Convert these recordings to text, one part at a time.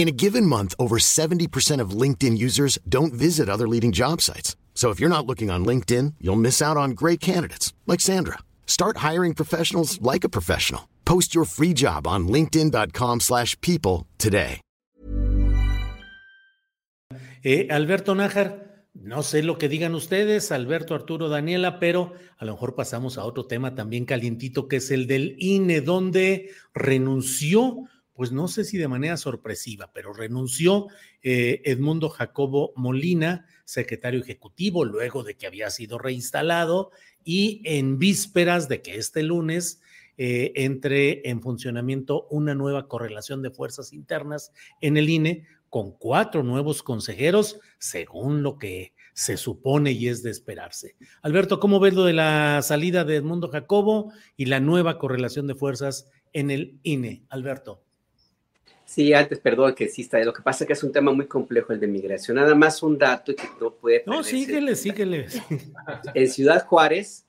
In a given month, over 70% of LinkedIn users don't visit other leading job sites. So if you're not looking on LinkedIn, you'll miss out on great candidates like Sandra. Start hiring professionals like a professional. Post your free job on linkedin.com/people today. Eh, Alberto Nájar, no sé lo que digan ustedes, Alberto, Arturo, Daniela, pero a lo mejor pasamos a otro tema también calientito que es el del INE, donde renunció pues no sé si de manera sorpresiva, pero renunció eh, Edmundo Jacobo Molina, secretario ejecutivo, luego de que había sido reinstalado y en vísperas de que este lunes eh, entre en funcionamiento una nueva correlación de fuerzas internas en el INE con cuatro nuevos consejeros, según lo que se supone y es de esperarse. Alberto, ¿cómo ves lo de la salida de Edmundo Jacobo y la nueva correlación de fuerzas en el INE? Alberto. Sí, antes, perdón que exista. Lo que pasa es que es un tema muy complejo el de migración. Nada más un dato que no puede. No, síguele, síguele. En Ciudad Juárez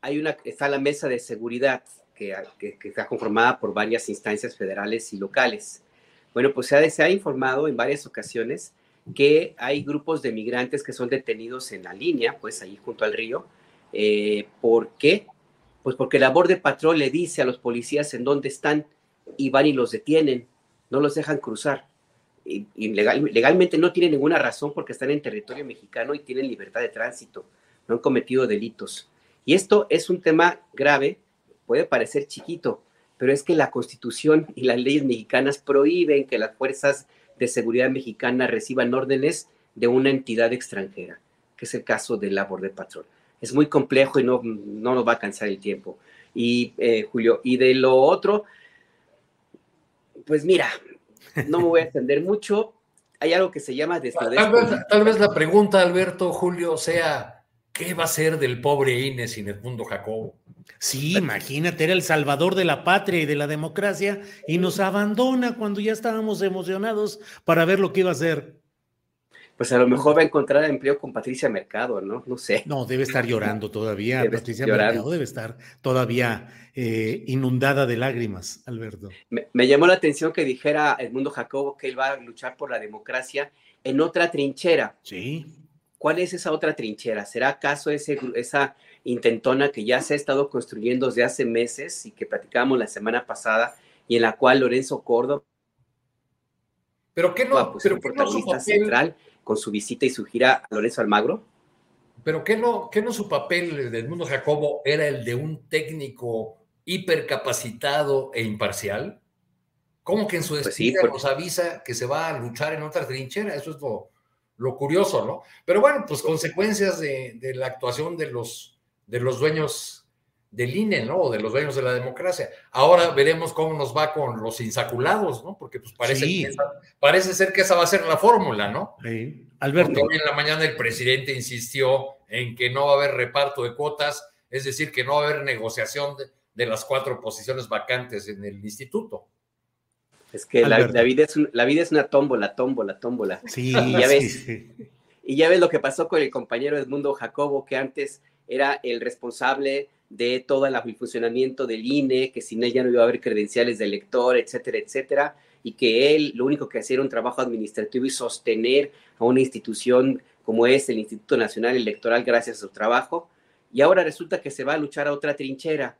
hay una, está la mesa de seguridad que, que, está conformada por varias instancias federales y locales. Bueno, pues se ha, se ha informado en varias ocasiones que hay grupos de migrantes que son detenidos en la línea, pues ahí junto al río. Eh, ¿Por qué? Pues porque la de Patrol le dice a los policías en dónde están y van y los detienen no los dejan cruzar. Y, legalmente no tienen ninguna razón porque están en territorio mexicano y tienen libertad de tránsito, no han cometido delitos. Y esto es un tema grave, puede parecer chiquito, pero es que la constitución y las leyes mexicanas prohíben que las fuerzas de seguridad mexicanas reciban órdenes de una entidad extranjera, que es el caso del labor de patrón. Es muy complejo y no, no nos va a cansar el tiempo. Y eh, Julio, y de lo otro, pues mira, no me voy a extender mucho. Hay algo que se llama Tal vez, la pregunta, Alberto, Julio, sea, ¿qué va a ser del pobre Inés sin Edmundo Jacobo? Sí, imagínate, era el salvador de la patria y de la democracia y nos abandona cuando ya estábamos emocionados para ver lo que iba a hacer pues a lo mejor va a encontrar empleo con Patricia Mercado, ¿no? No sé. No, debe estar llorando todavía. Patricia Mercado debe estar todavía eh, inundada de lágrimas, Alberto. Me, llamó la atención que dijera Edmundo Jacobo que él va a luchar por la democracia en otra trinchera. Sí. ¿Cuál es esa otra trinchera? ¿Será acaso ese, esa intentona que ya se ha estado construyendo desde hace meses y que platicábamos la semana pasada y en la cual Lorenzo Córdoba pero qué no, pues, pero protagonista central con su visita y su gira a Lorenzo Almagro. Pero ¿qué no, qué no su papel del mundo Jacobo era el de un técnico hipercapacitado e imparcial? ¿Cómo que en su pues nos avisa que se va a luchar en otra trinchera? Eso es lo, lo curioso, ¿no? Pero bueno, pues consecuencias de, de, la actuación de los, de los dueños del INE, ¿no? O de los dueños de la democracia. Ahora veremos cómo nos va con los insaculados, ¿no? Porque pues parece, parece ser que esa va a ser la fórmula, ¿no? Sí. Alberto. hoy en la mañana el presidente insistió en que no va a haber reparto de cuotas, es decir, que no va a haber negociación de, las cuatro posiciones vacantes en el instituto. Es que la, vida es la vida es una tómbola, tómbola, tómbola. Sí, y ya ves. Y ya ves lo que pasó con el compañero Edmundo Jacobo, que antes era el responsable de todo el funcionamiento del INE, que sin ella no iba a haber credenciales de elector, etcétera, etcétera, y que él lo único que hacía era un trabajo administrativo y sostener a una institución como es el Instituto Nacional Electoral gracias a su trabajo, y ahora resulta que se va a luchar a otra trinchera.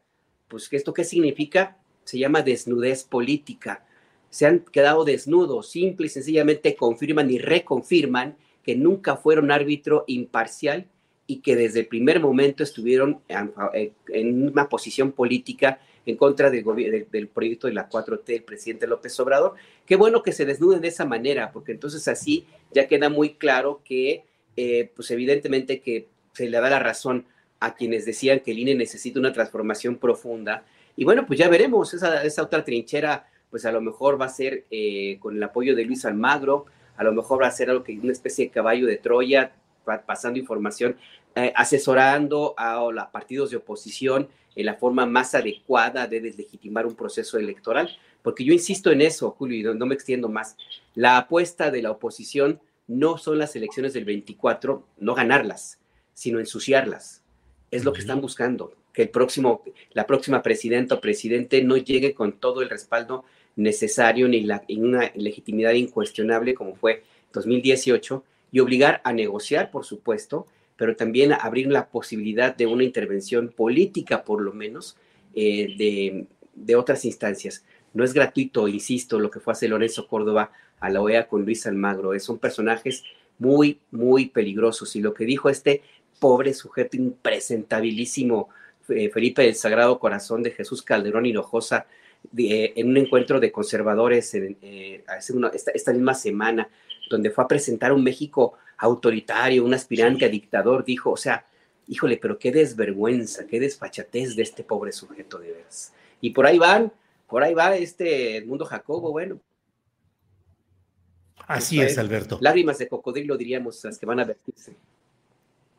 Pues, ¿esto qué significa? Se llama desnudez política. Se han quedado desnudos, simple y sencillamente confirman y reconfirman que nunca fueron árbitro imparcial y que desde el primer momento estuvieron en una posición política en contra del, del, proyecto de la 4T del presidente López Obrador. Qué bueno que se desnuden de esa manera, porque entonces así ya queda muy claro que, eh, pues evidentemente que se le da la razón a quienes decían que el INE necesita una transformación profunda. Y bueno, pues ya veremos, esa, esa otra trinchera, pues a lo mejor va a ser eh, con el apoyo de Luis Almagro, a lo mejor va a ser algo que una especie de caballo de Troya, pasando información, eh, asesorando a, a partidos de oposición en la forma más adecuada de deslegitimar un proceso electoral, porque yo insisto en eso, Julio, y no, me extiendo más. La apuesta de la oposición no son las elecciones del 24, no ganarlas, sino ensuciarlas. Es lo que están buscando, que el próximo, la próxima presidenta o presidente no llegue con todo el respaldo necesario ni la, una legitimidad incuestionable como fue 2018 y obligar a negociar, por supuesto, pero también abrir la posibilidad de una intervención política, por lo menos, eh, de, otras instancias. No es gratuito, insisto, lo que fue hacer Lorenzo Córdoba a la OEA con Luis Almagro. Son personajes muy, muy peligrosos. Y lo que dijo este pobre sujeto impresentabilísimo, eh, Felipe del Sagrado Corazón de Jesús Calderón Hinojosa, eh, en un encuentro de conservadores esta, esta misma semana, donde fue a presentar un México autoritario, un aspirante a dictador, dijo, o sea, híjole, pero qué desvergüenza, qué desfachatez de este pobre sujeto de veras. Y por ahí van, por ahí va este mundo Jacobo, bueno. Así es, Alberto. Lágrimas de cocodrilo, diríamos, las que van a vertirse.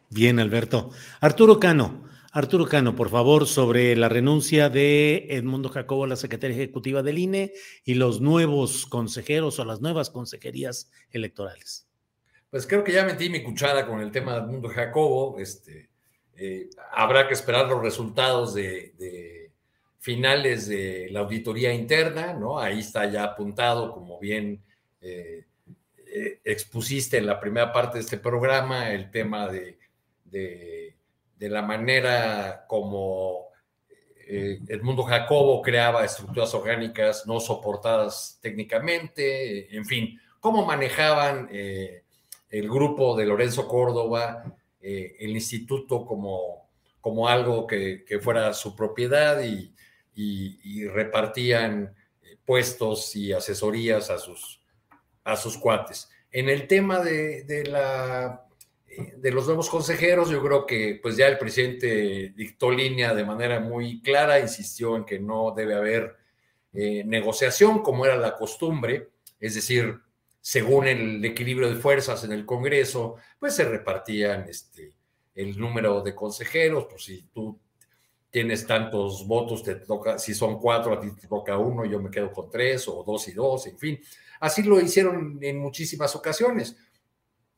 Bien, Alberto. Arturo Cano, Arturo Cano, por favor, sobre la renuncia de Edmundo Jacobo a la Secretaría Ejecutiva del INE y los nuevos consejeros o las nuevas consejerías electorales. Pues creo que ya metí mi cuchara con el tema del mundo Jacobo. Este, eh, habrá que esperar los resultados de, finales de la auditoría interna, ¿no? Ahí está ya apuntado, como bien eh, eh, expusiste en la primera parte de este programa, el tema de, de, la manera como el mundo Jacobo creaba estructuras orgánicas no soportadas técnicamente, en fin, cómo manejaban el grupo de Lorenzo Córdoba, eh, el instituto como, como algo que, fuera su propiedad y, repartían eh, puestos y asesorías a sus, a sus cuates. En el tema de, la, eh, de los nuevos consejeros, yo creo que pues ya el presidente dictó línea de manera muy clara, insistió en que no debe haber negociación como era la costumbre, es decir, según el equilibrio de fuerzas en el Congreso, pues se repartían este, el número de consejeros, pues si tú tienes tantos votos, te toca, si son cuatro, a ti te toca uno, yo me quedo con tres, o dos y dos, en fin. Así lo hicieron en muchísimas ocasiones.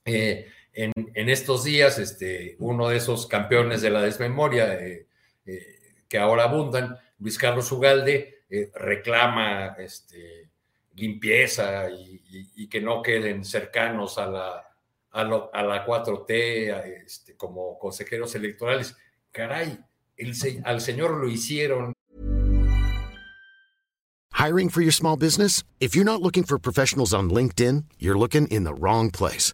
Eh, en, estos días, este, uno de esos campeones de la desmemoria eh, eh, que ahora abundan, Luis Carlos Ugalde, reclama este, limpieza y, que no queden cercanos a la, a, la 4T este, como consejeros electorales. Caray, el, señor lo hicieron. Hiring for your small business? If you're not looking for professionals on LinkedIn, you're looking in the wrong place.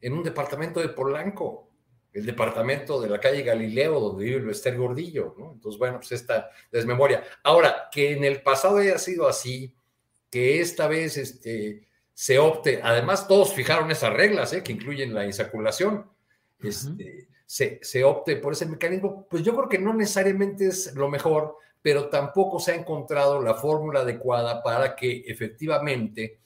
en un departamento de Polanco, el departamento de la calle Galileo, donde vive el Bester Gordillo, ¿no? Entonces, bueno, pues esta desmemoria. Ahora, que en el pasado haya sido así, que esta vez este, se opte, además todos fijaron esas reglas ¿eh? que incluyen la insaculación, este, se, se, opte por ese mecanismo, pues yo creo que no necesariamente es lo mejor, pero tampoco se ha encontrado la fórmula adecuada para que efectivamente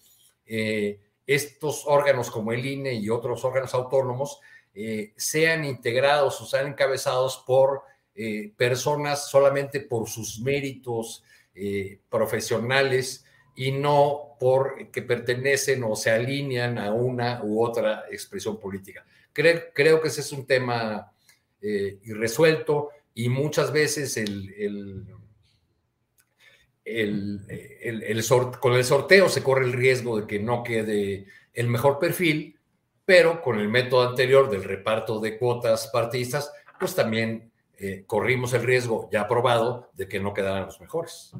eh, estos órganos como el INE y otros órganos autónomos eh, sean integrados o sean encabezados por eh, personas solamente por sus méritos profesionales y no por que pertenecen o se alinean a una u otra expresión política. Creo, creo que ese es un tema irresuelto y muchas veces el, el, con el sorteo se corre el riesgo de que no quede el mejor perfil, pero con el método anterior del reparto de cuotas partidistas, pues también eh, corrimos el riesgo ya aprobado de que no quedaran los mejores.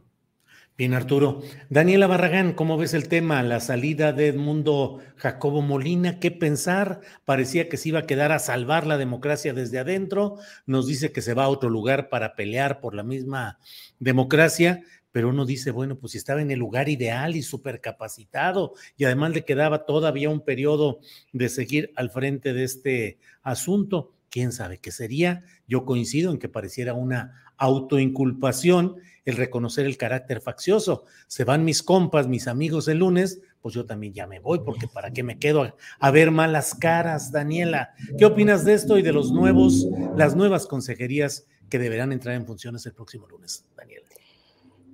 Bien, Arturo. Daniela Barragán, ¿cómo ves el tema? La salida de Edmundo Jacobo Molina, ¿qué pensar? Parecía que se iba a quedar a salvar la democracia desde adentro. Nos dice que se va a otro lugar para pelear por la misma democracia, pero uno dice, bueno, pues si estaba en el lugar ideal y súper capacitado y además le quedaba todavía un periodo de seguir al frente de este asunto, quién sabe qué sería. Yo coincido en que pareciera una autoinculpación el reconocer el carácter faccioso. Se van mis compas, mis amigos el lunes, pues yo también ya me voy, porque para qué me quedo a, a, ver malas caras, Daniela. ¿Qué opinas de esto y de los nuevos, las nuevas consejerías que deberán entrar en funciones el próximo lunes, Daniela?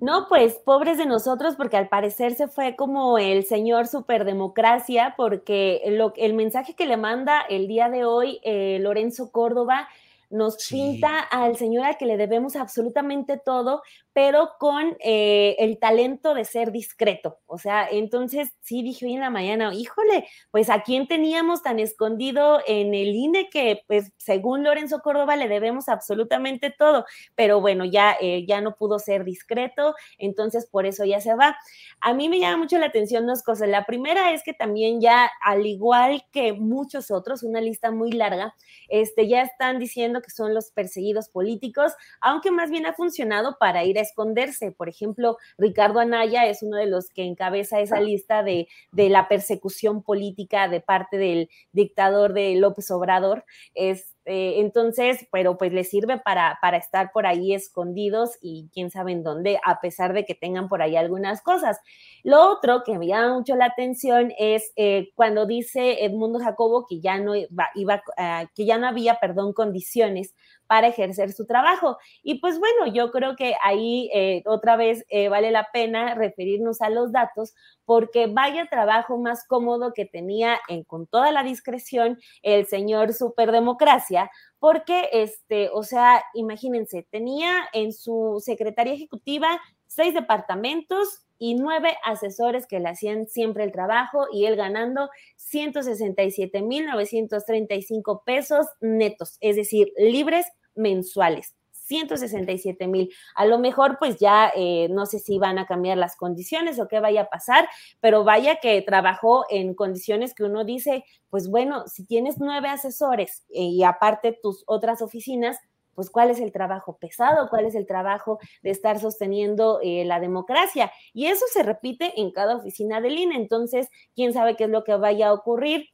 No, pues pobres de nosotros, porque al parecer se fue como el señor superdemocracia, porque el mensaje que le manda el día de hoy eh, Lorenzo Córdoba nos pinta al señor al que le debemos absolutamente todo, pero con eh, el talento de ser discreto. O sea, entonces sí dije hoy en la mañana, híjole, pues a quién teníamos tan escondido en el INE que, pues, según Lorenzo Córdoba, le debemos absolutamente todo, pero bueno, ya, eh, ya no pudo ser discreto, entonces por eso ya se va. A mí me llama mucho la atención dos cosas. La primera es que también ya, al igual que muchos otros, una lista muy larga, este, ya están diciendo que son los perseguidos políticos, aunque más bien ha funcionado para ir esconderse. Por ejemplo, Ricardo Anaya es uno de los que encabeza esa lista de, de la persecución política de parte del dictador de López Obrador. Es, este, entonces, pero pues les sirve para, para estar por ahí escondidos y quién sabe en dónde, a pesar de que tengan por ahí algunas cosas. Lo otro que me llama mucho la atención es eh, cuando dice Edmundo Jacobo que ya no iba, iba ah, que ya no había, perdón, condiciones para ejercer su trabajo. Y pues bueno, yo creo que ahí eh, otra vez eh, vale la pena referirnos a los datos porque vaya trabajo más cómodo que tenía en, con toda la discreción el señor superdemocracia, porque este, o sea, imagínense, tenía en su secretaría ejecutiva seis departamentos y nueve asesores que le hacían siempre el trabajo y él ganando 167.935 pesos netos, es decir, libres mensuales. 167 mil. A lo mejor pues ya eh, no sé si van a cambiar las condiciones o qué vaya a pasar, pero vaya que trabajó en condiciones que uno dice, pues bueno, si tienes nueve asesores eh, y aparte tus otras oficinas, pues cuál es el trabajo pesado, cuál es el trabajo de estar sosteniendo eh, la democracia. Y eso se repite en cada oficina del INE. Entonces, quién sabe qué es lo que vaya a ocurrir.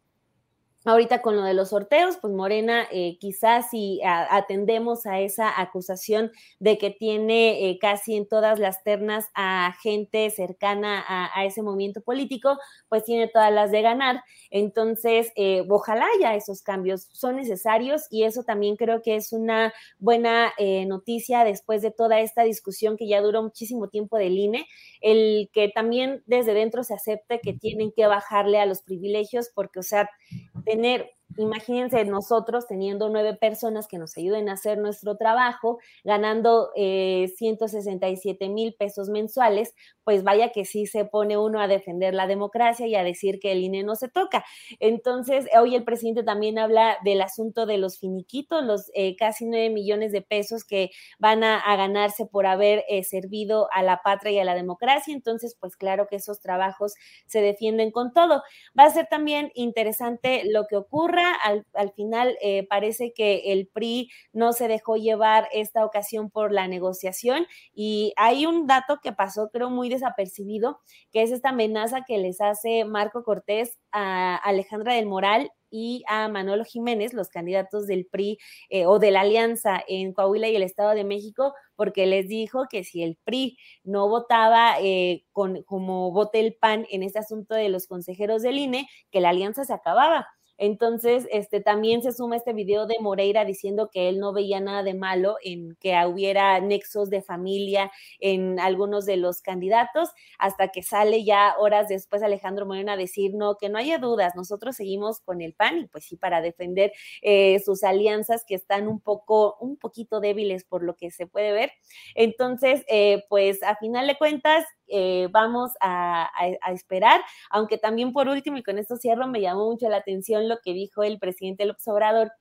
Ahorita con lo de los sorteos, pues Morena, eh, quizás si atendemos a esa acusación de que tiene eh, casi en todas las ternas a gente cercana a, ese movimiento político, pues tiene todas las de ganar. Entonces, eh, ojalá ya esos cambios son necesarios y eso también creo que es una buena noticia después de toda esta discusión que ya duró muchísimo tiempo del INE, el que también desde dentro se acepte que tienen que bajarle a los privilegios, porque, o sea, tener Imagínense nosotros teniendo nueve personas que nos ayuden a hacer nuestro trabajo, ganando 167 eh, mil pesos mensuales, pues vaya que sí se pone uno a defender la democracia y a decir que el INE no se toca. Entonces, hoy el presidente también habla del asunto de los finiquitos, los eh, casi nueve millones de pesos que van a, ganarse por haber eh, servido a la patria y a la democracia. Entonces, pues claro que esos trabajos se defienden con todo. Va a ser también interesante lo que ocurra al, final eh, parece que el PRI no se dejó llevar esta ocasión por la negociación y hay un dato que pasó, creo, muy desapercibido, que es esta amenaza que les hace Marco Cortés a Alejandra del Moral y a Manolo Jiménez, los candidatos del PRI eh, o de la alianza en Coahuila y el Estado de México, porque les dijo que si el PRI no votaba eh, como vote el PAN en este asunto de los consejeros del INE, que la alianza se acababa. Entonces, este, también se suma este video de Moreira diciendo que él no veía nada de malo en que hubiera nexos de familia en algunos de los candidatos, hasta que sale ya horas después Alejandro Moreno a decir, no, que no haya dudas, nosotros seguimos con el PAN y pues sí, para defender eh, sus alianzas que están un poco, un poquito débiles por lo que se puede ver. Entonces, eh, pues a final de cuentas, eh, vamos a, esperar, aunque también por último, y con esto cierro, me llamó mucho la atención lo que dijo el presidente López Obrador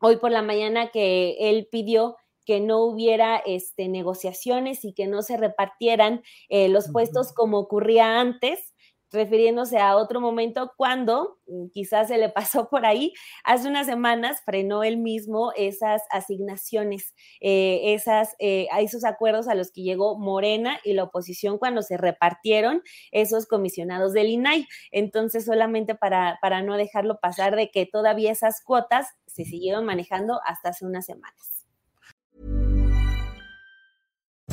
hoy por la mañana que él pidió que no hubiera este, negociaciones y que no se repartieran eh, los puestos como ocurría antes, refiriéndose a otro momento cuando mm, quizás se le pasó por ahí, hace unas semanas frenó él mismo esas asignaciones, eh, esas, eh, esos acuerdos a los que llegó Morena y la oposición cuando se repartieron esos comisionados del INAI. Entonces, solamente para, para no dejarlo pasar de que todavía esas cuotas se siguieron manejando hasta hace unas semanas.